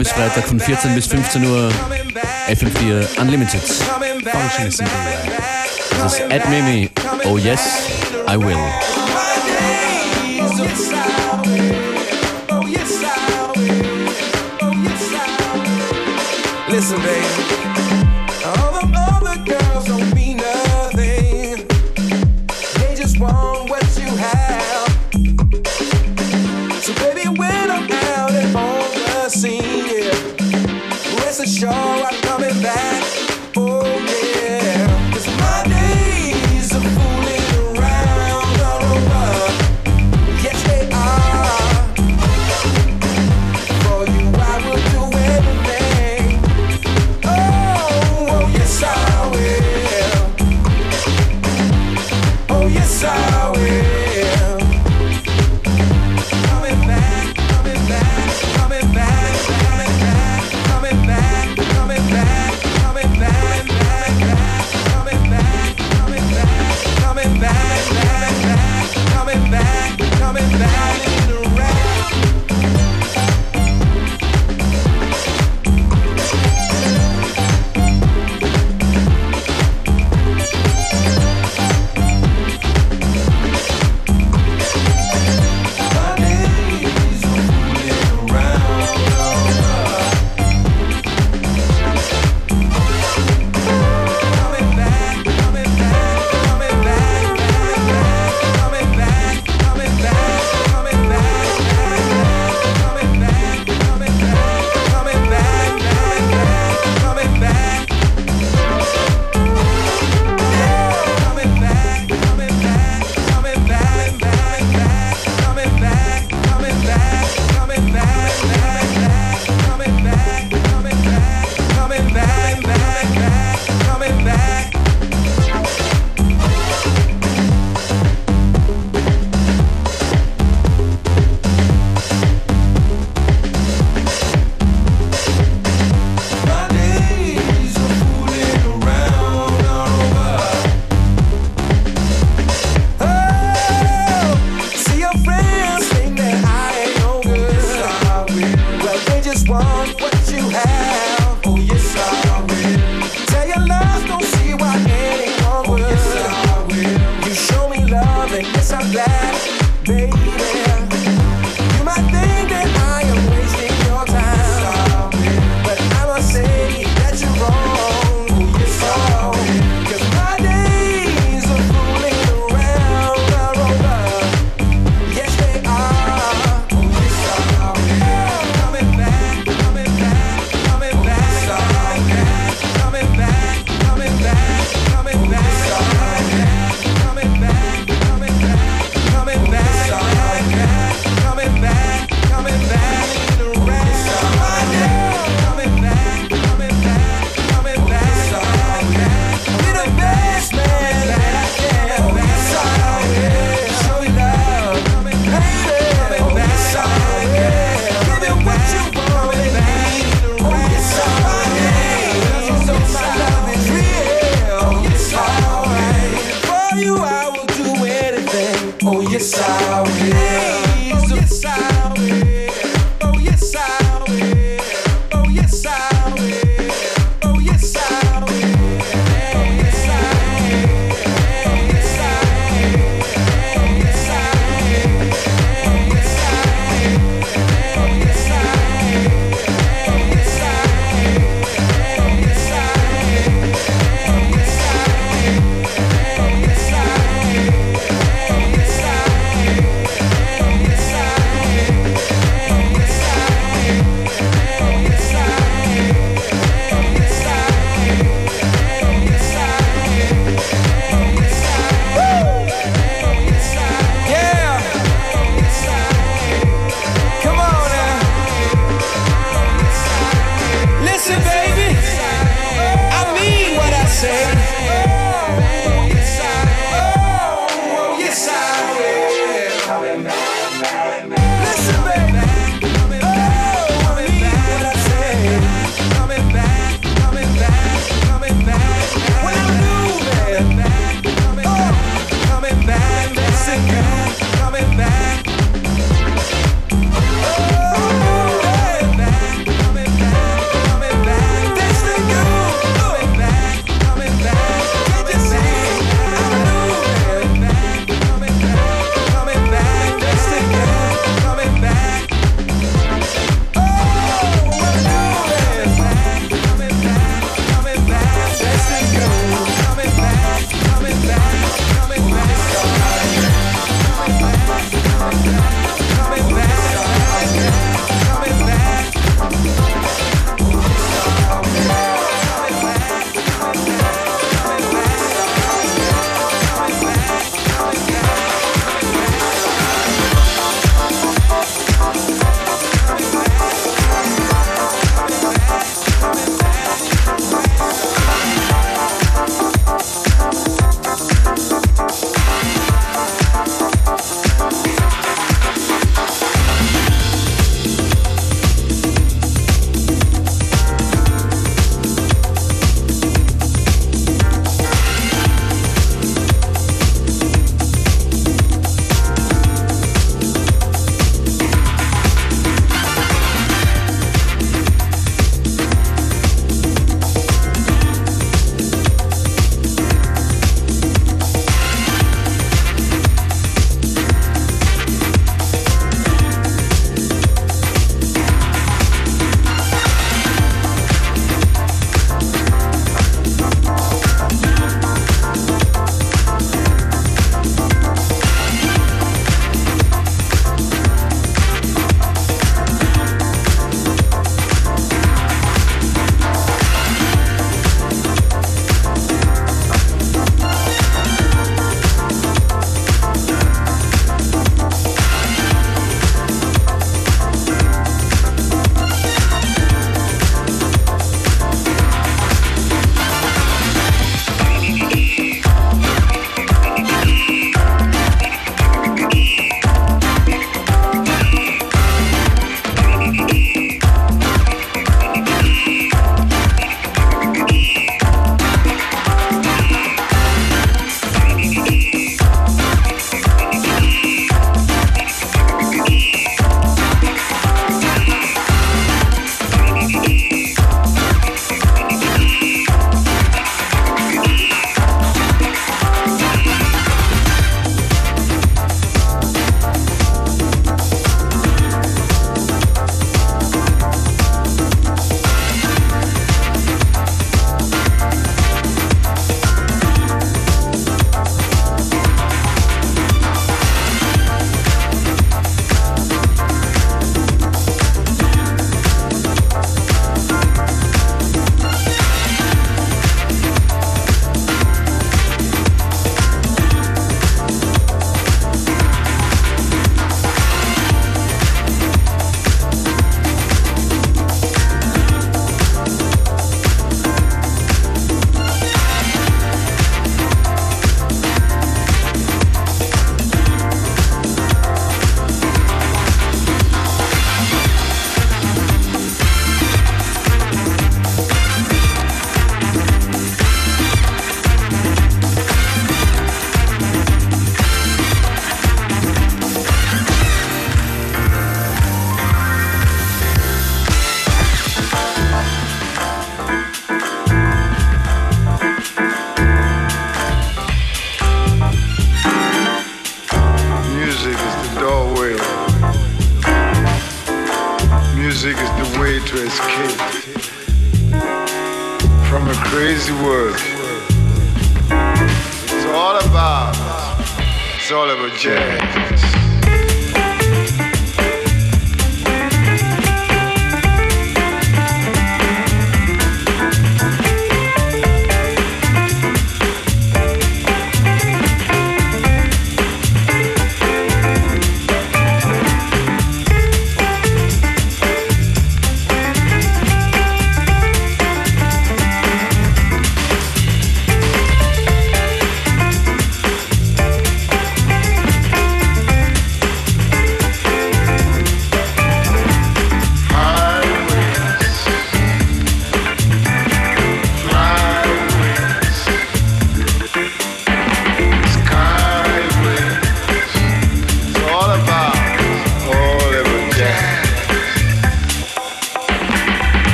bis Freitag von 14 bis 15 Uhr FM4 Unlimited. Das ist at Mimi. Oh, oh, oh yes, I will. Listen, baby.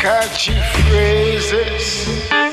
catchy phrases.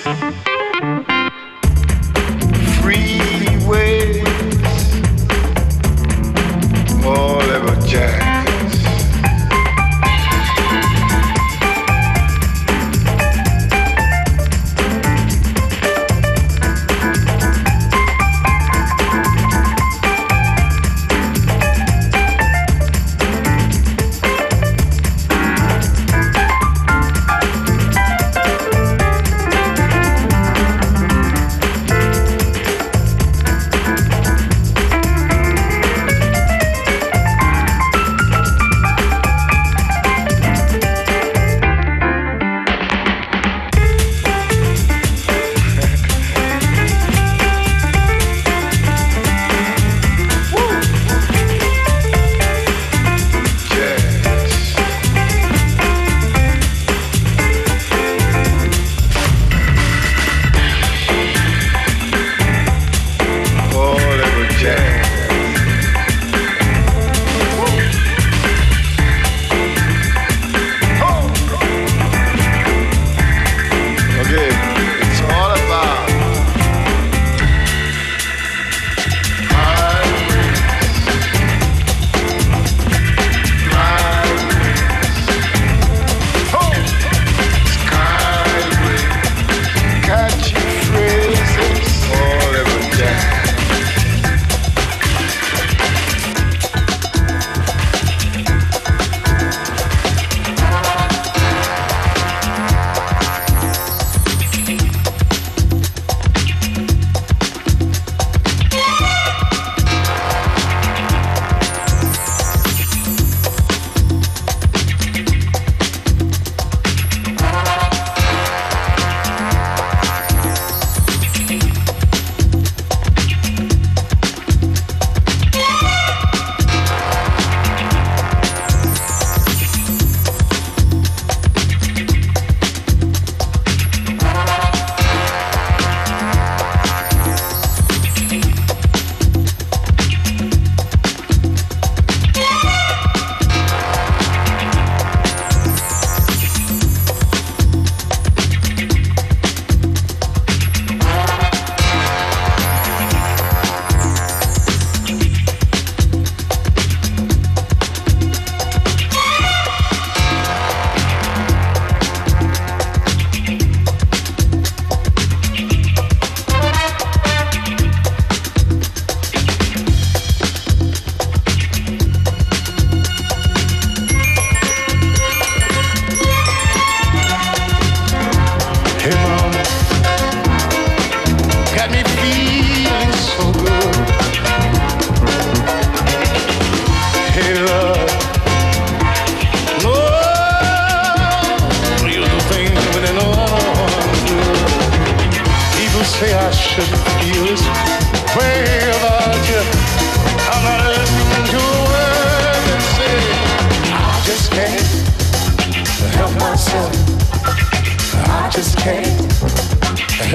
can't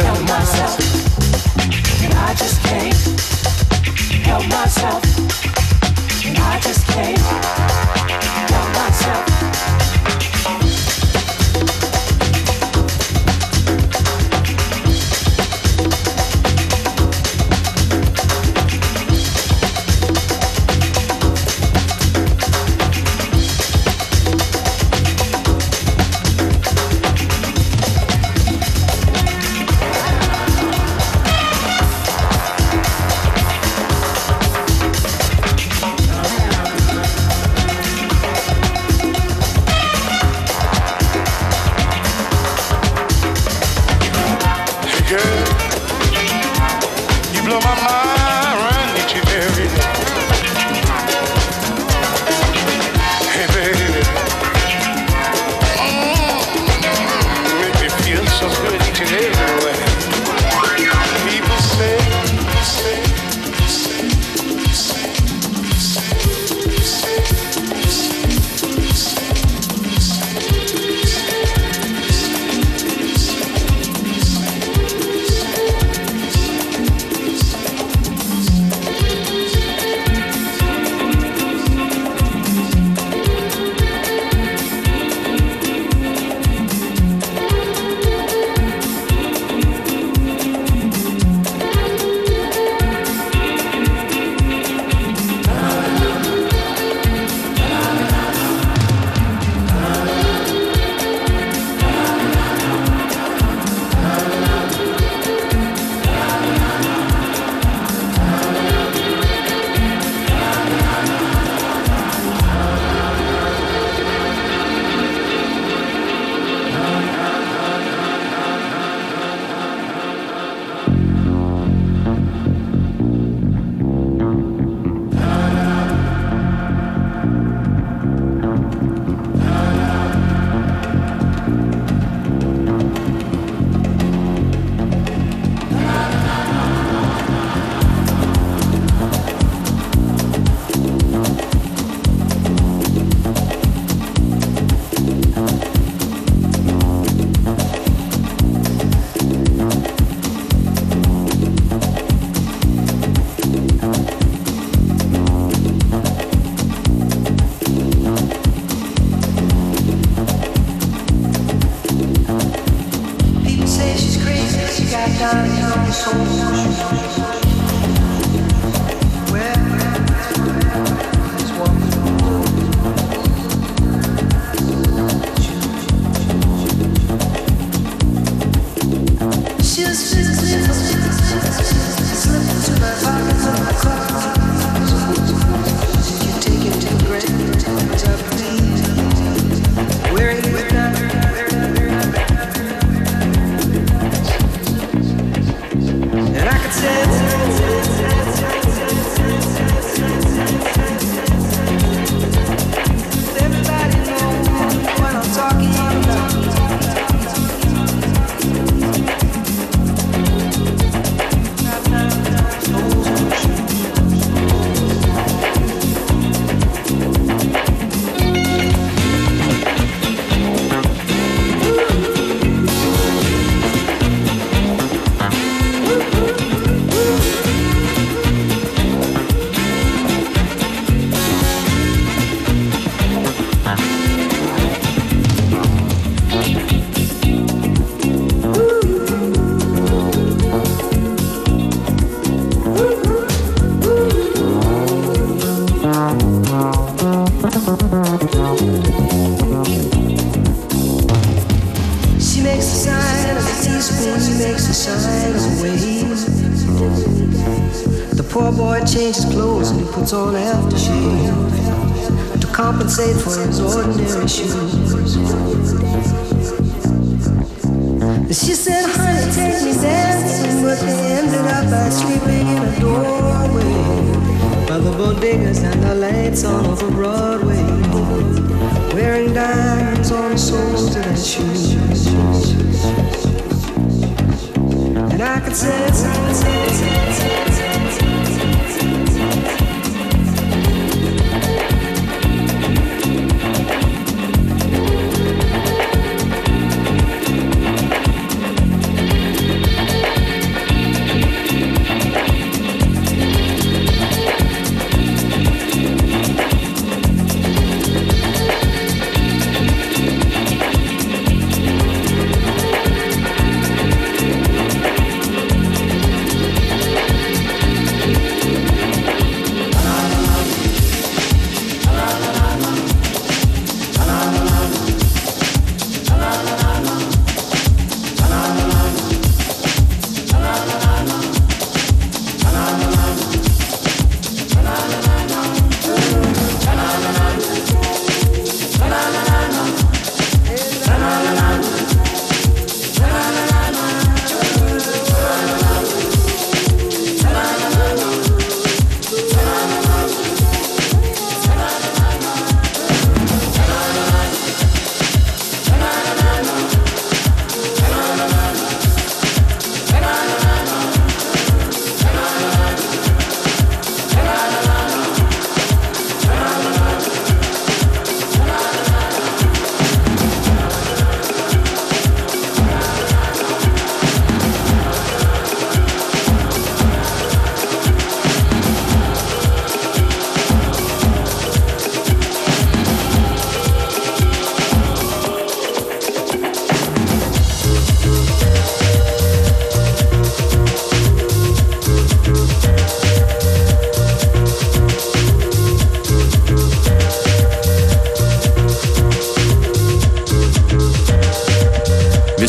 help myself. I just can't help myself.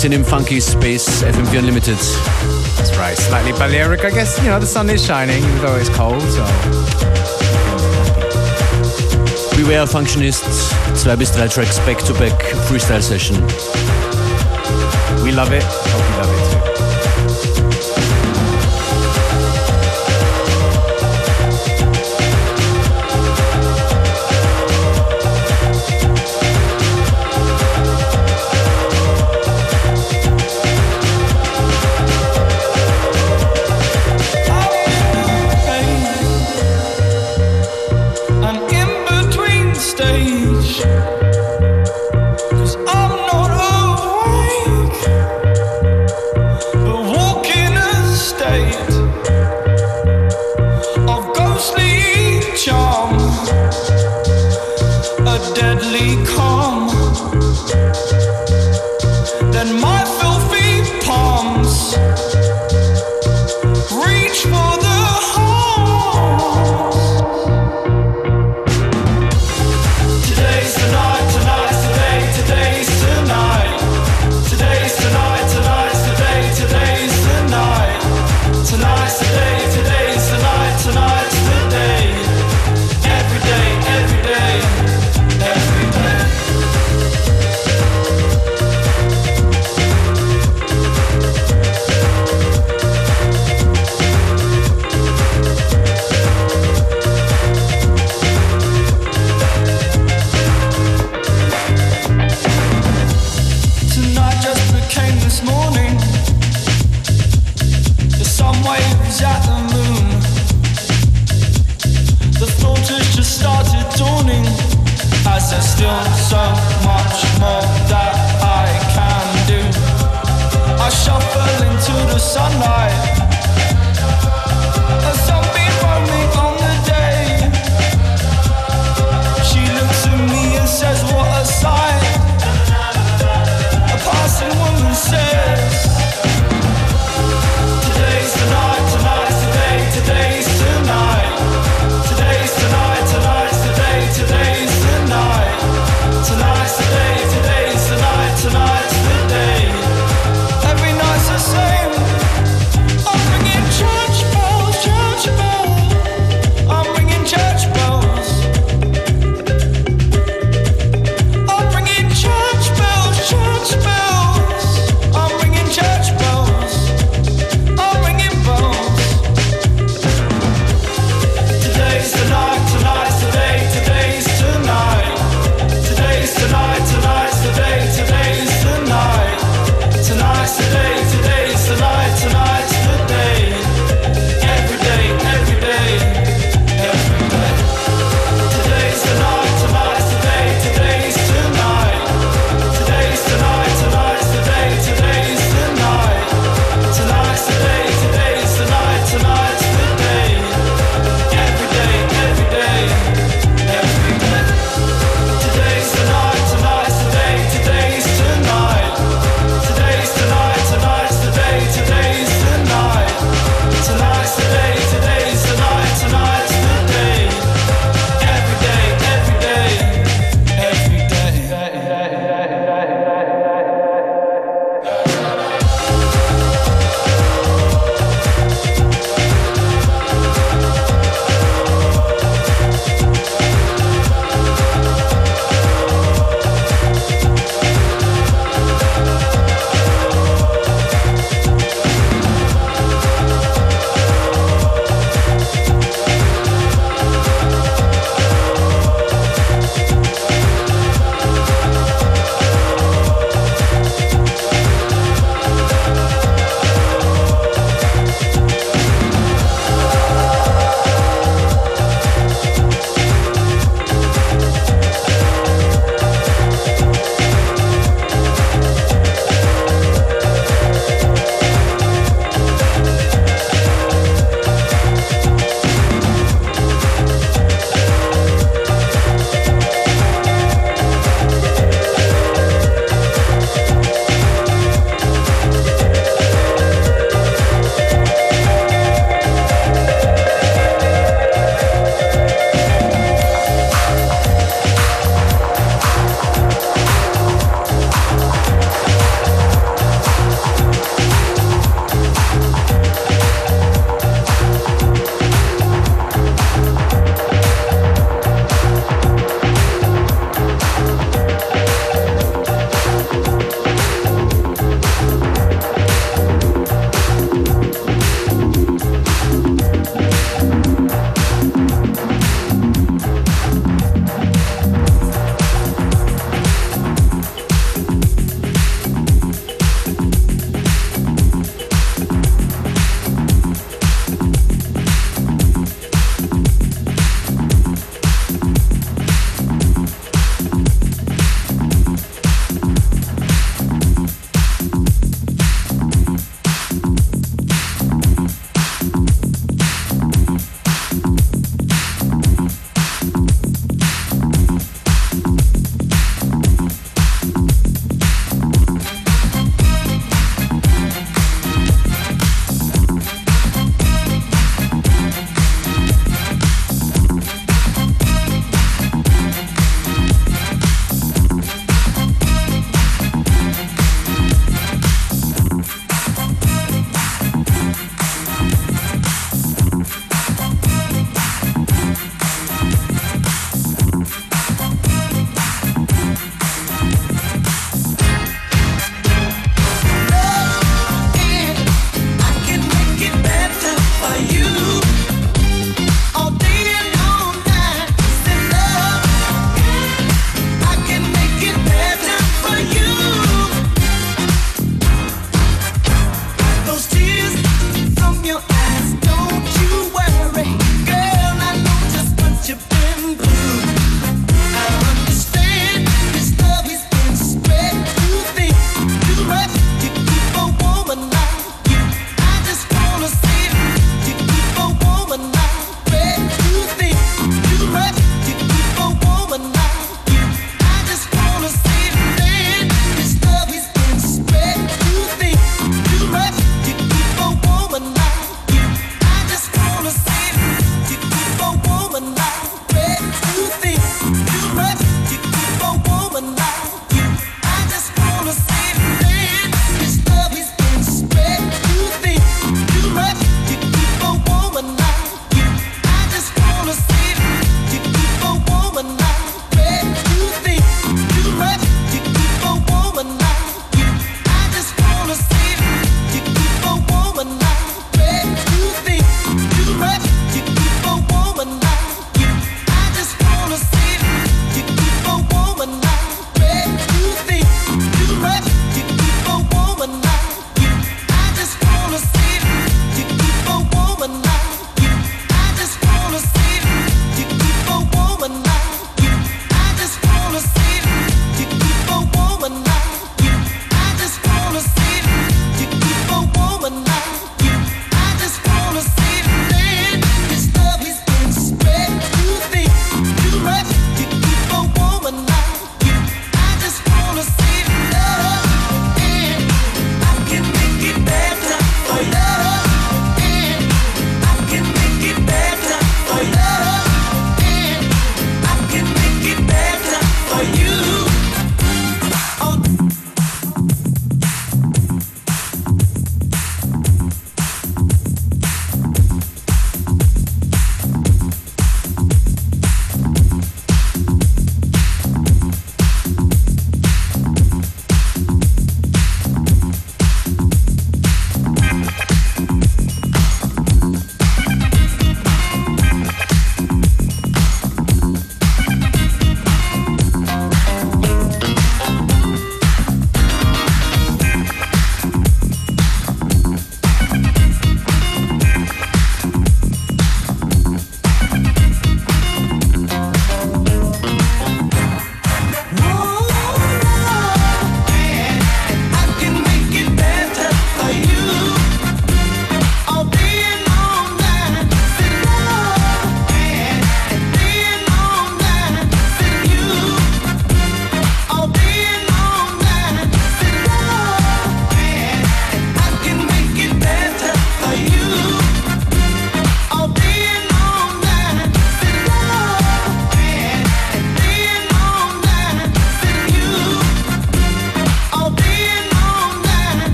Sind im Funky Space FM4 Unlimited. That's right, slightly Balearic. I guess, you know, the sun is shining, even though it's cold, so. Beware Functionist, zwei bis drei Tracks back-to-back -back Freestyle Session. We love it. Hope you love it too.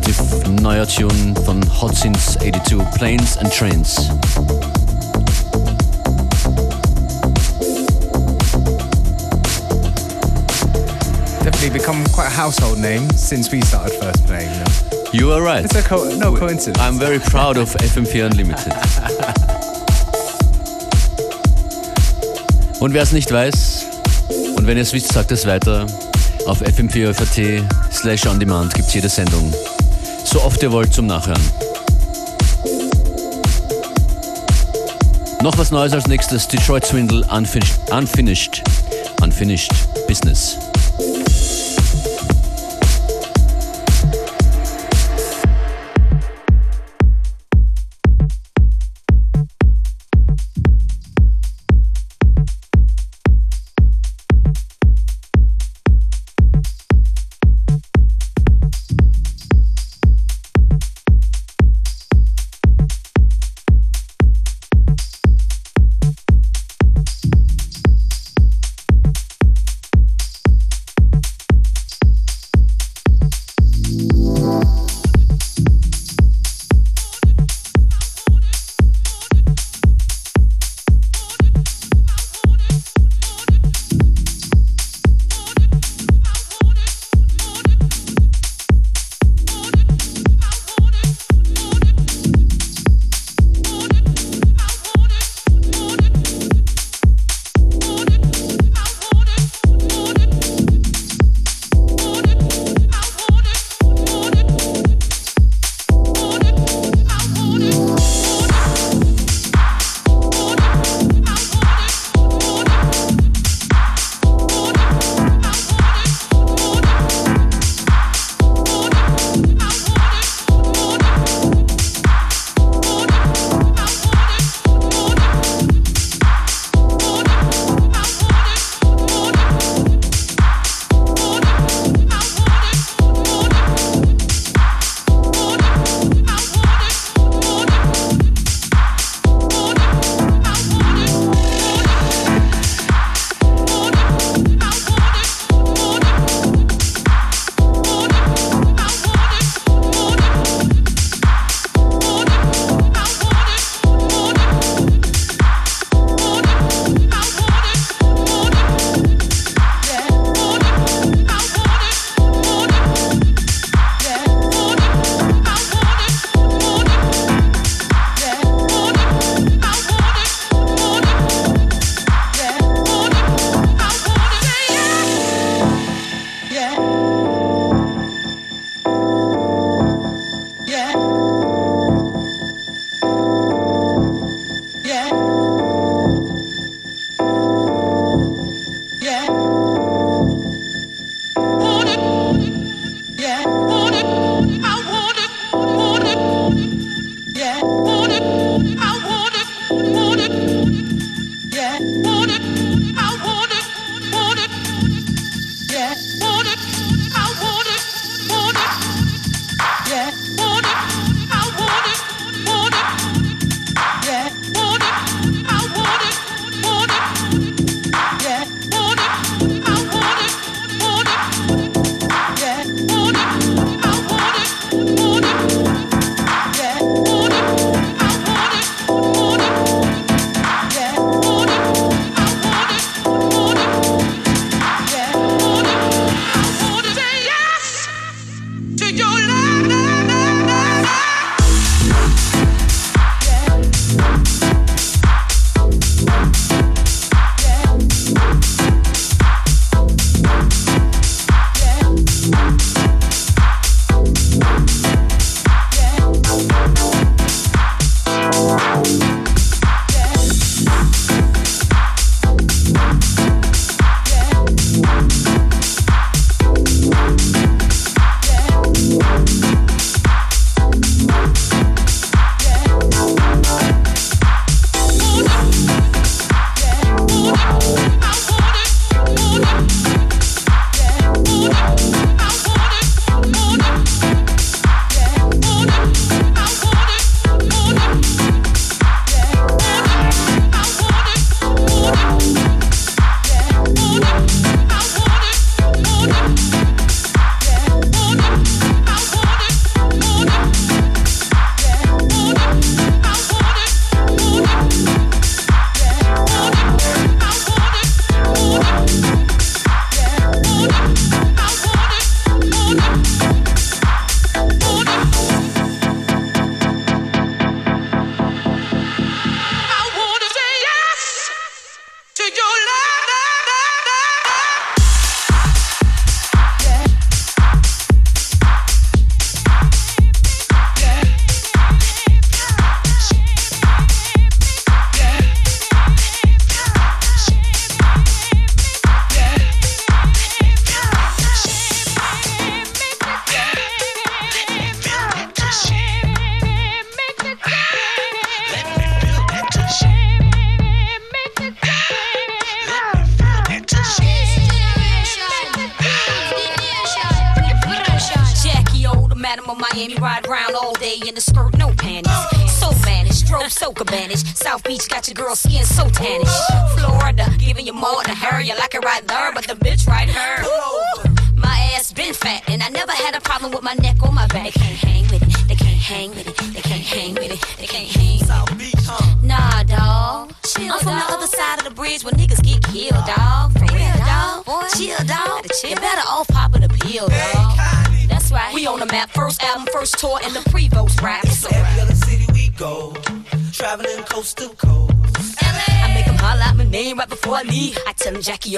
Tune von Hot Since 82, Planes and Trains. Definitely become quite a household name since we started first playing them. You are right. It's a co no coincidence. I'm very proud of FM4 Unlimited. Und wer es nicht weiß, und wenn ihr es wisst, sagt es weiter. Auf fm4.at slash on demand gibt es jede Sendung. So oft ihr wollt zum Nachhören. Noch was Neues als nächstes. Detroit Swindle Unfinished, Unfinished, Unfinished Business.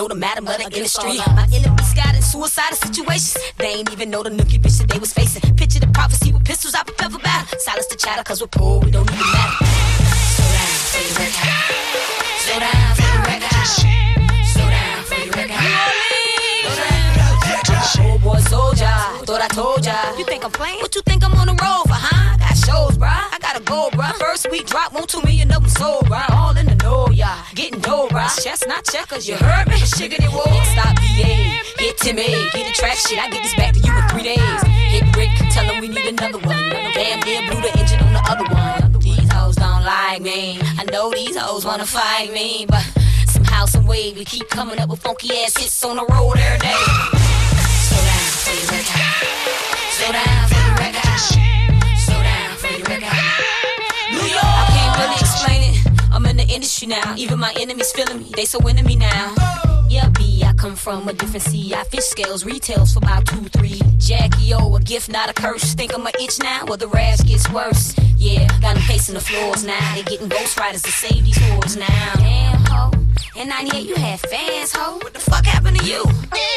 The madam of the industry. My enemies got in suicidal situations. They ain't even know the nookie bitch that they was facing. Picture the prophecy with pistols out for pepper battle. Silence the chatter, cause we're poor, we don't even matter. Slow down for the record. Slow down for the record. Slow down for the record. Oh boy, soldier, thought I told ya. You think I'm playing? What you think I'm on the road for, huh? I got shows, bruh. I gotta go, bruh. First week drop, want two million of them sold, bruh. All in the know, yeah. Dough, bruh. Chestnut checkers, you heard me? Shiggity whoa. Stop VA, hit Timmy, get the track shit. I get this back to you in three days. Hit Rick, tell him we need another one. Damn near blew the engine on the other one. These hoes don't like me. I know these hoes wanna fight me, but somehow, some way, we keep coming up with funky ass hits on the road every day. Slow down for the record. Slow down for the record. Slow down for the record. I'm in the industry now. Even my enemies feeling me. They so into me now. Yeah, B, I come from a different sea. I fish scales, retails for about two, three. Jackie O, a gift, not a curse. Think I'm a itch now, or the rash gets worse. Yeah, got them pacing the floors now. They getting ghost riders to save these whores now. Damn, ho. In 98, you had fans, ho. What the fuck happened to you? Because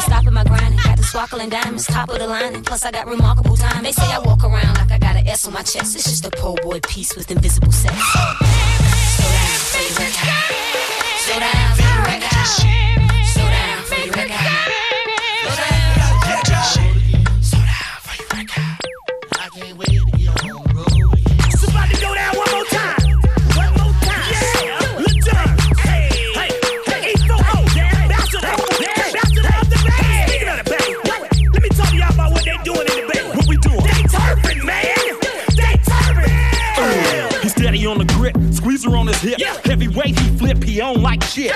you sparkling diamonds, top of the line, plus I got remarkable time. They say I walk around like I got an S on my chest. It's just a po' boy piece with invisible sex. Slow down record. Slow down for shit.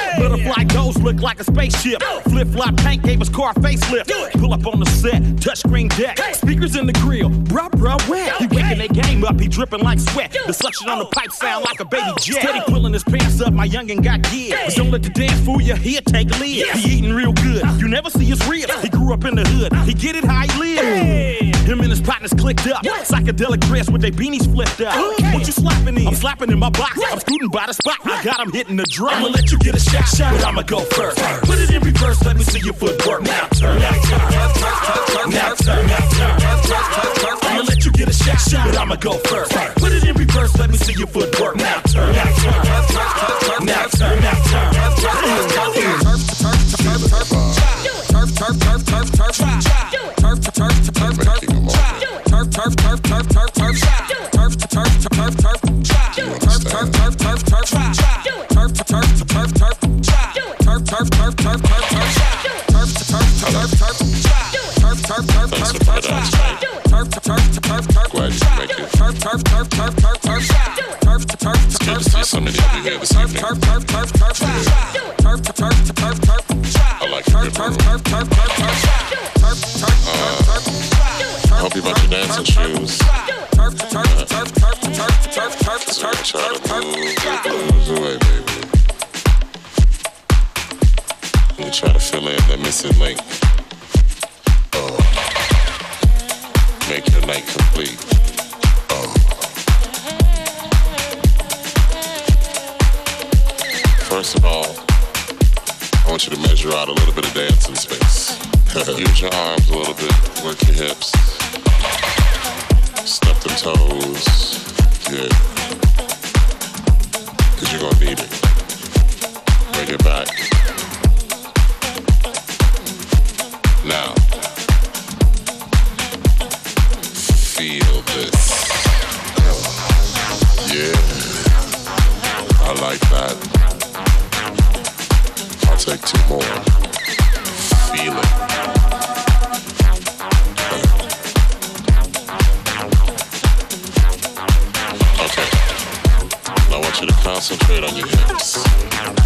Butterfly goes look like a spaceship. Flip flop tank gave us car facelift. Do it. Pull up on the set, touchscreen deck. Speakers in the grill, bruh, bruh, wet. He waking that game up, he dripping like sweat. The suction on the oh. pipe sound like a baby oh. jet. Steady pulling his pants up, my youngin' got gears. Don't let the dance fool you, he'll take a lid. He eating real good, you never see his ribs. He grew up in the hood, he get it how he live. Him and his partners clicked up. Psychedelic dress with their beanies flipped up. What you slapping in? I'm slapping in my box. I'm scooting by the spot. I got him hitting the drum. I'ma let you get a shot, but I'ma go first. Put it in reverse, let me see your footwork. Now turn, now turn, now turn, now turn. I'ma let you get a shot, but I'ma go first. Put it in reverse, let me see your footwork. Now turn, now turn, now turn, now turn. Glad you make it. It's good to see so many of you here this evening. I like your good room. I hope you brought your dancing shoes. So I can try to move the blues away, baby. Missing link. Oh. Make your night complete. Oh. First of all, I want you to measure out a little bit of dancing space. Use your arms a little bit, work your hips, step them toes. Good. Cause you're gonna need it. Bring it back. sexy more. Feel it. concentrate on your hips.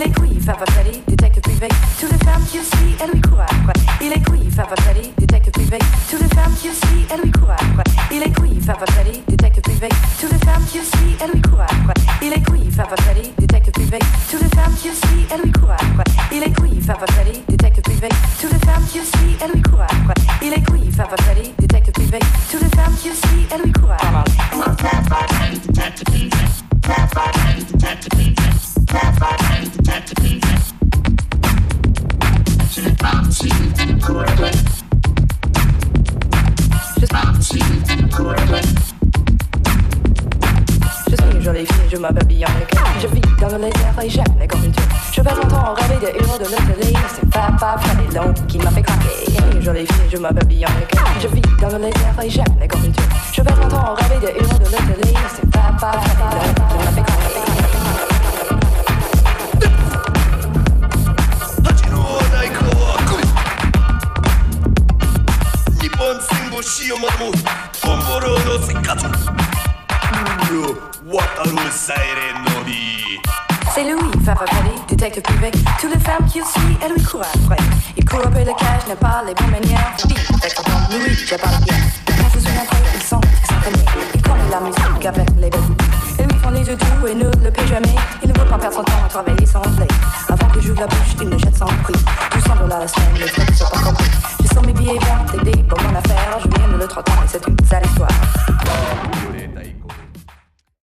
Il est qui, Fafa Freddy, détective privé. Toutes les femmes qu'il suit, elle lui court. Il est qui, Fafa Freddy, détective privé. Toutes les femmes qu'il suit, elle lui court. Il est qui, Fafa Freddy, détective privé. Toutes les femmes qu'il suit, elle lui court your mother.